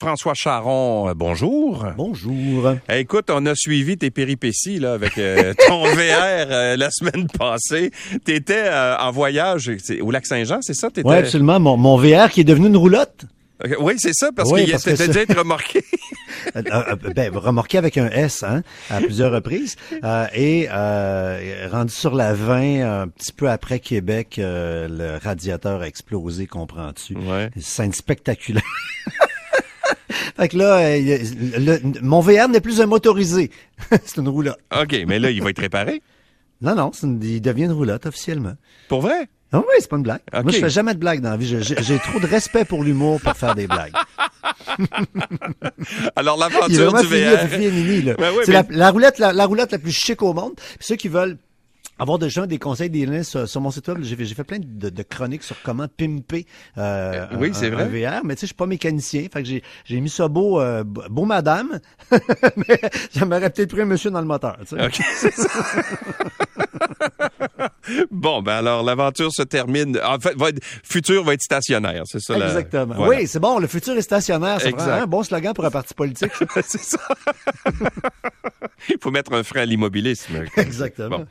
François Charon, euh, bonjour. Bonjour. Eh, écoute, on a suivi tes péripéties là avec euh, ton VR euh, la semaine passée. T'étais en voyage au lac Saint-Jean, c'est ça? Oui, absolument. Mon, mon VR qui est devenu une roulotte. Oui, c'est ça, parce qu'il était déjà été remorqué. ben, remorqué avec un S, hein, à plusieurs reprises. et rendu sur la 20, un petit peu après Québec, le radiateur a explosé, comprends-tu? Ouais. Scène spectaculaire. Fait que là, euh, mon VR n'est plus un motorisé. c'est une roulotte. OK, mais là, il va être réparé? Non, non, il devient une roulotte officiellement. Pour vrai? Non, oui, c'est pas une blague. Moi, je fais jamais de blagues dans la vie. J'ai trop de respect pour l'humour pour faire des blagues. Alors, l'aventure du VR. Ben c'est la, roulette, la, la, roulette la plus chic au monde. ceux qui veulent avoir des gens des conseils des liens sur, mon site web. J'ai fait, fait plein de, chroniques sur comment pimper euh, euh oui, c'est vrai. VR, mais tu sais, je suis pas mécanicien, fait que j'ai, mis ça beau, euh, beau madame, mais j'aimerais peut-être pris un monsieur dans le moteur. Tu sais. Ok, c'est ça. bon, ben alors l'aventure se termine. En fait, va être, futur va être stationnaire, c'est ça. Exactement. Oui, c'est bon. Le futur est stationnaire. C'est un bon slogan pour un parti politique. c'est ça. Il faut mettre un frein à l'immobilisme. Exactement.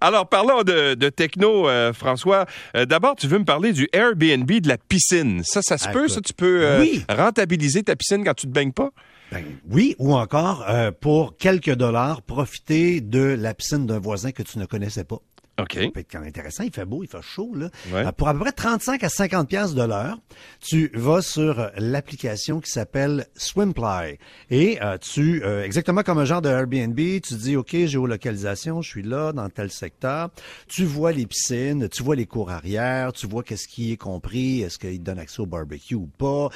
Alors, parlons de, techno, euh, François. Euh, d'abord, tu veux me parler du Airbnb de la piscine. Ça, ça se peut, ça? Tu peux euh, rentabiliser ta piscine quand tu te baignes pas? Ben, oui, ou encore, pour quelques dollars, profiter de la piscine d'un voisin que tu ne connaissais pas. OK. Ça peut être quand même intéressant. Il fait beau, il fait chaud. Là. Euh, pour à peu près 35 à 50 pièces de l'heure, tu vas sur l'application qui s'appelle Swimply. Et euh, tu, euh, exactement comme un genre de Airbnb, tu dis, OK, géolocalisation, je suis là, dans tel secteur. Tu vois les piscines, tu vois les cours arrière, tu vois qu'est-ce qui est compris, est-ce qu'il te donne accès au barbecue ou pas.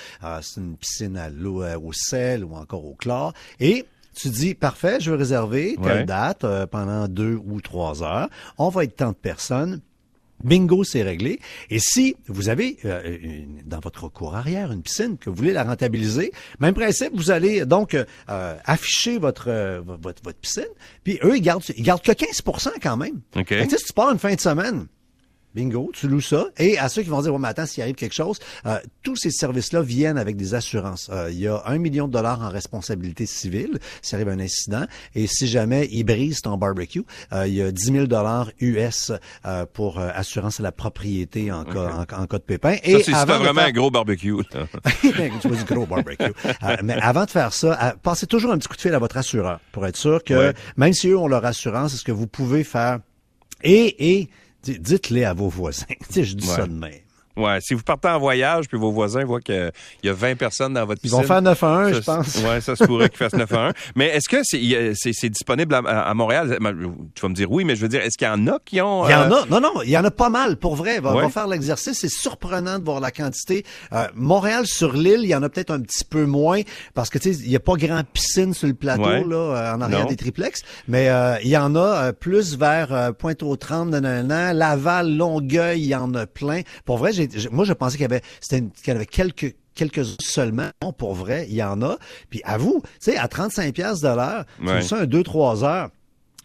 c'est une piscine à l'eau, au sel ou encore au chlore. Et tu dis, parfait, je veux réserver telle date euh, pendant deux ou trois heures. On va être tant de personnes. Bingo, c'est réglé. Et si vous avez euh, dans votre cour arrière une piscine que vous voulez la rentabiliser, même principe, vous allez donc euh, afficher votre, votre, votre piscine. Puis eux, ils gardent ils gardent que 15% quand même. Okay. si tu pars une fin de semaine, Bingo, tu loues ça. Et à ceux qui vont dire, oh, mais attends, s'il arrive quelque chose, euh, tous ces services-là viennent avec des assurances. Euh, il y a un million de dollars en responsabilité civile s'il arrive un incident. Et si jamais ils brisent ton barbecue, euh, il y a 10 000 dollars US pour assurance à la propriété en, cas, en, cas de pépin. Et ça, c'est vraiment un gros barbecue. Ben, tu du gros barbecue. mais avant de faire ça, passez toujours un petit coup de fil à votre assureur pour être sûr que même si eux ont leur assurance, est-ce que vous pouvez faire et et dites-les à vos voisins. je dis ça de même. Ouais, si vous partez en voyage puis vos voisins voient qu'il y a 20 personnes dans votre piscine. Ils vont faire 9 à 1, je pense. Ouais, ça se pourrait qu'ils fassent 9 à 1. Mais est-ce que c'est disponible à, Montréal? Tu vas me dire oui, mais je veux dire, est-ce qu'il y en a qui ont... Il y en a. Euh, non, non, il y en a pas mal, pour vrai. On va faire l'exercice. C'est surprenant de voir la quantité. Euh, Montréal, sur l'île, il y en a peut-être un petit peu moins parce que, tu sais, il n'y a pas grand piscine sur le plateau, là, euh, en arrière des triplex. Mais il y en a plus vers Pointe-aux-Trembles, Laval, Longueuil, il y en a plein. Pour vrai, moi, je pensais qu'il y avait, qu'il y avait quelques quelques seulement. Non, pour vrai, il y en a. Puis à vous, tu sais, à 35 pièces de l'heure, ouais. tu un 2-3 heures.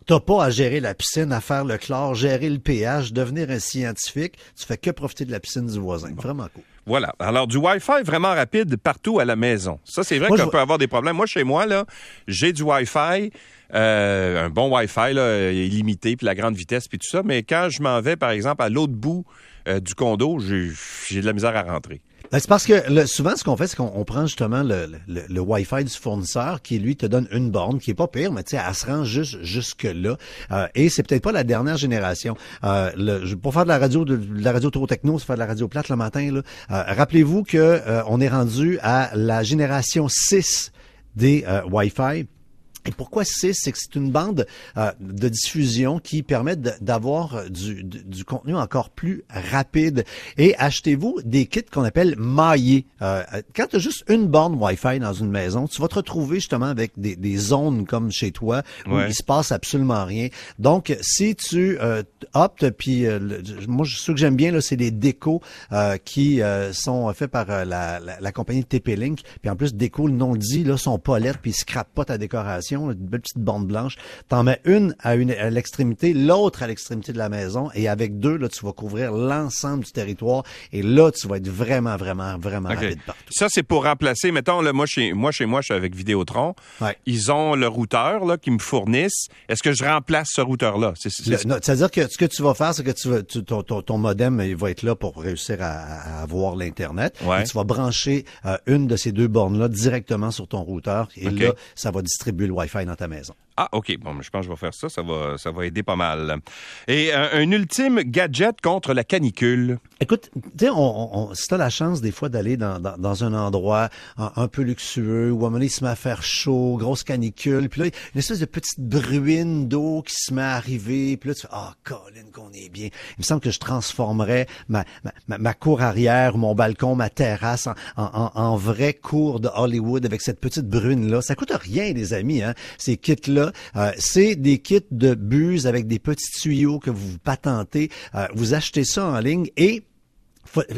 T'as pas à gérer la piscine, à faire le chlore, gérer le pH, devenir un scientifique. Tu fais que profiter de la piscine du voisin. Vraiment cool. Voilà. Alors, du Wi-Fi vraiment rapide partout à la maison. Ça, c'est vrai qu'on peut avoir des problèmes. Moi, chez moi, là, j'ai du Wi-Fi. Euh, un bon Wi-Fi là, illimité, puis la grande vitesse, puis tout ça. Mais quand je m'en vais, par exemple, à l'autre bout euh, du condo, j'ai de la misère à rentrer. Ben, c'est parce que souvent, ce qu'on fait, c'est qu'on prend justement le, le, Wi-Fi du fournisseur qui, lui, te donne une borne qui est pas pire, mais tu sais, elle se rend juste jusque-là. Euh, et c'est peut-être pas la dernière génération. Euh, le, pour faire de la radio, de, la radio trop techno, c'est faire de la radio plate le matin. Euh, rappelez-vous que euh, on est rendu à la génération 6 des Wi-Fi. Et pourquoi 6? C'est que c'est une bande euh, de diffusion qui permet d'avoir du, du, contenu encore plus rapide. Et achetez-vous des kits qu'on appelle maillés. Euh, quand tu as juste une borne Wi-Fi dans une maison, tu vas te retrouver justement avec des, des zones comme chez toi où il se passe absolument rien. Donc, si tu euh, optes, puis euh, moi, ce que j'aime bien, là, c'est les décos qui sont faits par la, la, la, compagnie TP-Link. Puis en plus, déco, le nom dit, là, sont pas lettres, puis ils scrapent pas ta décoration protection, une belle petite bande blanche. T'en mets une à, une à l'extrémité, l'autre à l'extrémité de la maison, et avec deux, là, tu vas couvrir l'ensemble du territoire, et là, tu vas être vraiment, vraiment, vraiment rapide partout. Ça, c'est pour remplacer, mettons, là, moi, chez moi, chez moi, je suis avec Vidéotron. Ils ont le routeur là, qui me fournissent. Est-ce que je remplace ce routeur-là? C'est-à-dire que ce que tu vas faire, c'est que tu, vas, ton, ton, modem il va être là pour réussir à, avoir l'Internet. Et tu vas brancher euh, une de ces deux bornes-là directement sur ton routeur. Et là, ça va distribuer le Wi-Fi dans ta maison. Ah, OK. Bon, je pense que je vais faire ça. Ça va, ça va aider pas mal. Et euh, un, ultime gadget contre la canicule. Écoute, tu sais, on, on, si la chance des fois d'aller dans, dans, un endroit un, peu luxueux où à un moment il se met à faire chaud, grosse canicule, puis là, une espèce de petite bruine d'eau qui se met à arriver, puis là, tu fais, ah, Colin, qu'on est bien. Il me semble que je transformerais ma, ma, ma cour arrière, mon balcon, ma terrasse en, en, en vrai cour de Hollywood avec cette petite brune-là. Ça coûte rien, les amis, hein, ces kits-là euh, c'est des kits de buse avec des petits tuyaux que vous patentez. Euh, vous achetez ça en ligne et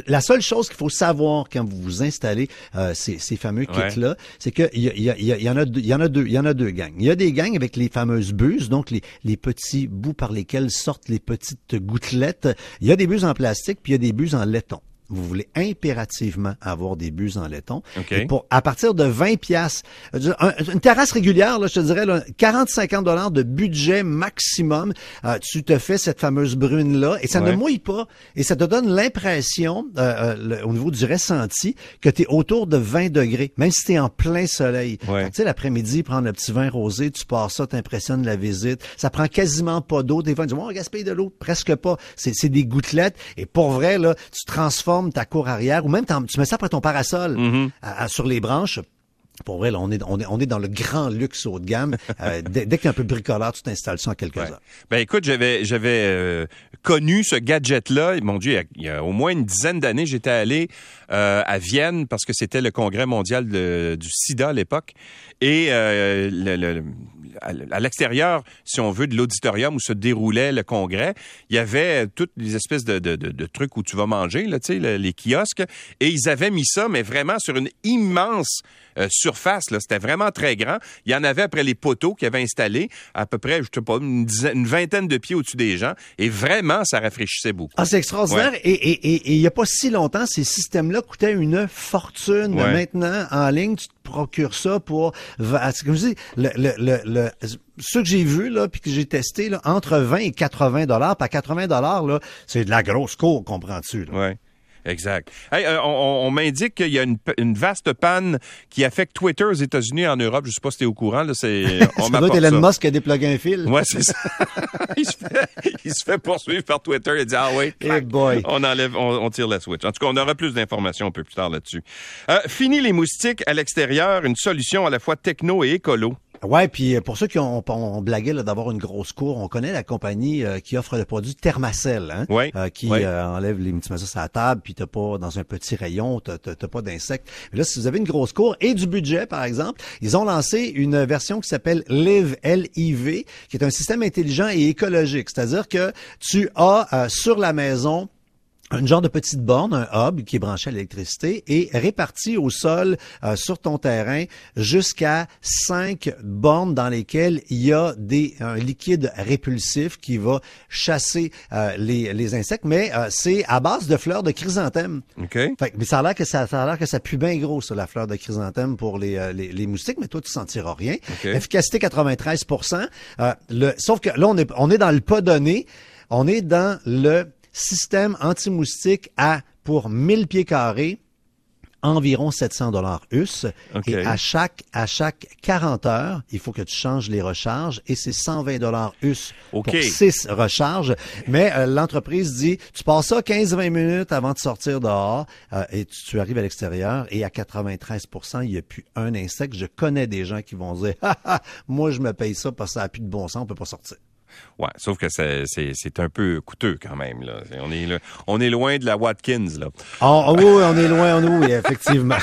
la seule chose qu'il faut savoir quand vous vous installez euh, ces, fameux kits-là, c'est qu'il y, y, en a deux, il y en a deux, il y en a deux gangs. Il y a des gangs avec les fameuses buses, donc les, les petits bouts par lesquels sortent les petites gouttelettes. Il y a des buses en plastique, puis il y a des buses en laiton vous voulez impérativement avoir des bus en laiton. Et pour à partir de 20 pièces, une terrasse régulière, là, je te dirais 40-50 dollars de budget maximum, euh, tu te fais cette fameuse brune là et ça ne mouille pas et ça te donne l'impression euh, euh, au niveau du ressenti que tu es autour de 20 degrés, même si tu es en plein soleil. Tu sais l'après-midi, prendre le petit vin rosé, tu pars ça, t'impressionnes la visite. Ça prend quasiment pas d'eau. Des fois, tu dis, on gaspille de l'eau, presque pas. C'est des gouttelettes et pour vrai là, tu transformes ta cour arrière, ou même tu mets ça après ton parasol mm-hmm. sur les branches. Pour vrai, là, on est, on est, on est dans le grand luxe haut de gamme. Euh, dès, dès que tu es un peu bricoleur, tu t'installes ça en quelques heures. Ben écoute, j'avais j'avais euh, connu ce gadget-là. Mon Dieu, il y, a, au moins une dizaine d'années, j'étais allé euh, à Vienne parce que c'était le congrès mondial du SIDA à l'époque. Et le, à l'extérieur, si on veut, de l'auditorium où se déroulait le congrès, il y avait toutes les espèces de, de, de, trucs où tu vas manger, là, les kiosques, et ils avaient mis ça, mais vraiment sur une immense euh, surface. C'était vraiment très grand. Il y en avait après les poteaux qu'ils avaient installés, à peu près, je sais pas, une, une vingtaine de pieds au-dessus des gens, et vraiment, ça rafraîchissait beaucoup. Ah, c'est extraordinaire. Et, et, et, il y a pas si longtemps, ces systèmes-là coûtaient une fortune. Maintenant, en ligne, tu te procures ça pour, comme je dis, le, le, le ce que j'ai vu là puis que j'ai testé là, entre 20 et 80 dollars, pas 80 dollars là, c'est de la grosse cour, comprends-tu Ouais. Exact. Hey, euh, on, m'indique qu'il y a une, vaste panne qui affecte Twitter aux États-Unis et en Europe. Je sais pas si tu es au courant. Là, c'est, on ça doit Elon Musk qui a déplogué un fil. Ouais, c'est ça. il, se fait, il se fait poursuivre par Twitter. Il dit, ah oui, boy. on enlève, on, tire la switch. En tout cas, on aura plus d'informations un peu plus tard là-dessus. Euh, fini les moustiques à l'extérieur, une solution à la fois techno et écolo. Ouais, puis euh, pour ceux qui ont, ont blagué d'avoir une grosse cour, on connaît la compagnie euh, qui offre le produit Thermacell, hein, euh, qui enlève les petits à la table, puis t'as pas dans un petit rayon, t'as pas d'insectes. Mais là, si vous avez une grosse cour et du budget, par exemple, ils ont lancé une version qui s'appelle Live L-I-V, qui est un système intelligent et écologique. C'est-à-dire que tu as sur la maison un genre de petite borne, un hub qui est branché à l'électricité et réparti au sol euh, sur ton terrain jusqu'à cinq bornes dans lesquelles il y a des un liquide répulsif qui va chasser euh, les, les, insectes, mais euh, c'est à base de fleurs de chrysanthème. OK. mais ça a l'air que ça, ça a l'air que ça pue bien gros sur la fleur de chrysanthème pour les, les, les, moustiques, mais toi tu sentiras rien. Efficacité 93 le, Sauf que là on est on est dans le pas donné, on est dans le système anti-moustique à, pour 1000 pieds carrés, environ 700 dollars US. Et à chaque, à chaque 40 heures, il faut que tu changes les recharges et c'est 120 dollars US pour 6 recharges. Mais euh, l'entreprise dit, tu passes ça 15-20 minutes avant de sortir dehors euh, et tu, arrives à l'extérieur et à 93% il n'y a plus un insecte. Je connais des gens qui vont dire, moi je me paye ça parce que ça n'a plus de bon sens, on peut pas sortir. Ouais, sauf que c'est un peu coûteux quand même. Là. On, est, on est loin de la Watkins. Là. Oh, oui, on est loin, oui, effectivement.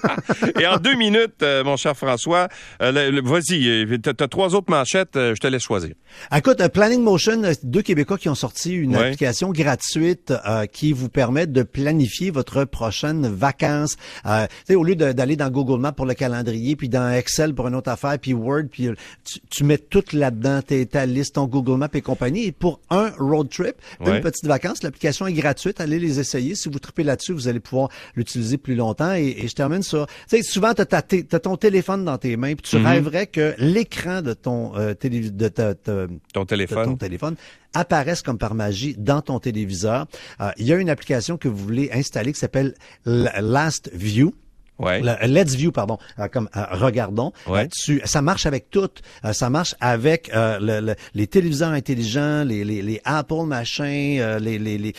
Et en deux minutes, euh, mon cher François, euh, vas-y, tu as, trois autres manchettes, je te laisse choisir. Écoute, Planning Motion, deux Québécois qui ont sorti une application gratuite qui vous permet de planifier votre prochaine vacances. au lieu d'aller dans Google Maps pour le calendrier, puis dans Excel pour une autre affaire, puis Word, puis tu, mets tout là-dedans, ta liste, ton Google Maps et compagnie. Et pour un road trip, une petite vacance, l'application est gratuite. Allez les essayer. Si vous tripez là-dessus, vous allez pouvoir l'utiliser plus longtemps. Et, je termine sur, tu sais, souvent, tu as, ton téléphone dans tes mains, puis tu mm-hmm. rêverais que l'écran de ton euh, de ton téléphone, ton téléphone apparaisse comme par magie dans ton téléviseur. Euh, il y a une application que vous voulez installer qui s'appelle Last View. Ouais. Let's View, pardon, euh, comme euh, regardons. Ouais. ça marche avec tout. ça marche avec les téléviseurs intelligents, les, les, les Apple machin, les, les, les,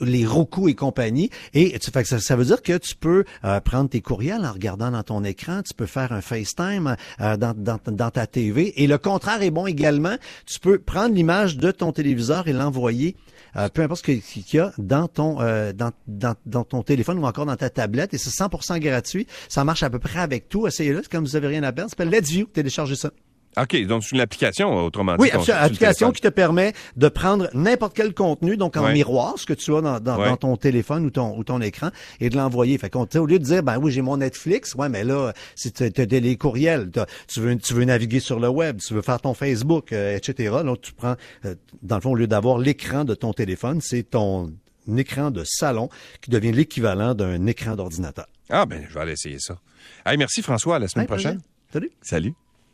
les Roku et compagnie. Et tu, fait ça, ça veut dire que tu peux prendre tes courriels en regardant dans ton écran. Tu peux faire un FaceTime dans, dans, dans ta TV. Et le contraire est bon également. Tu peux prendre l'image de ton téléviseur et l'envoyer euh, peu importe ce qu'il y a dans ton euh, dans, dans, dans, ton téléphone ou encore dans ta tablette et c'est 100% gratuit. Ça marche à peu près avec tout. Essayez-le, comme vous avez rien à perdre. Ça s'appelle Let's View. Téléchargez ça. OK, donc c'est une application, autrement dit. Oui, une application qui te permet de prendre n'importe quel contenu, donc en miroir, ce que tu as dans, dans, ton téléphone ou ton, ou ton écran, et de l'envoyer. Fait qu'on, au lieu de dire, ben oui, j'ai mon Netflix, ouais, mais là, si tu as les courriels, tu veux, tu veux naviguer sur le web, tu veux faire ton Facebook, euh, etc. Donc, tu prends, euh, dans le fond, au lieu d'avoir l'écran de ton téléphone, c'est ton écran de salon qui devient l'équivalent d'un écran d'ordinateur. Ah, ben, je vais aller essayer ça. Hey, merci François, à la semaine prochaine. Salut. Salut.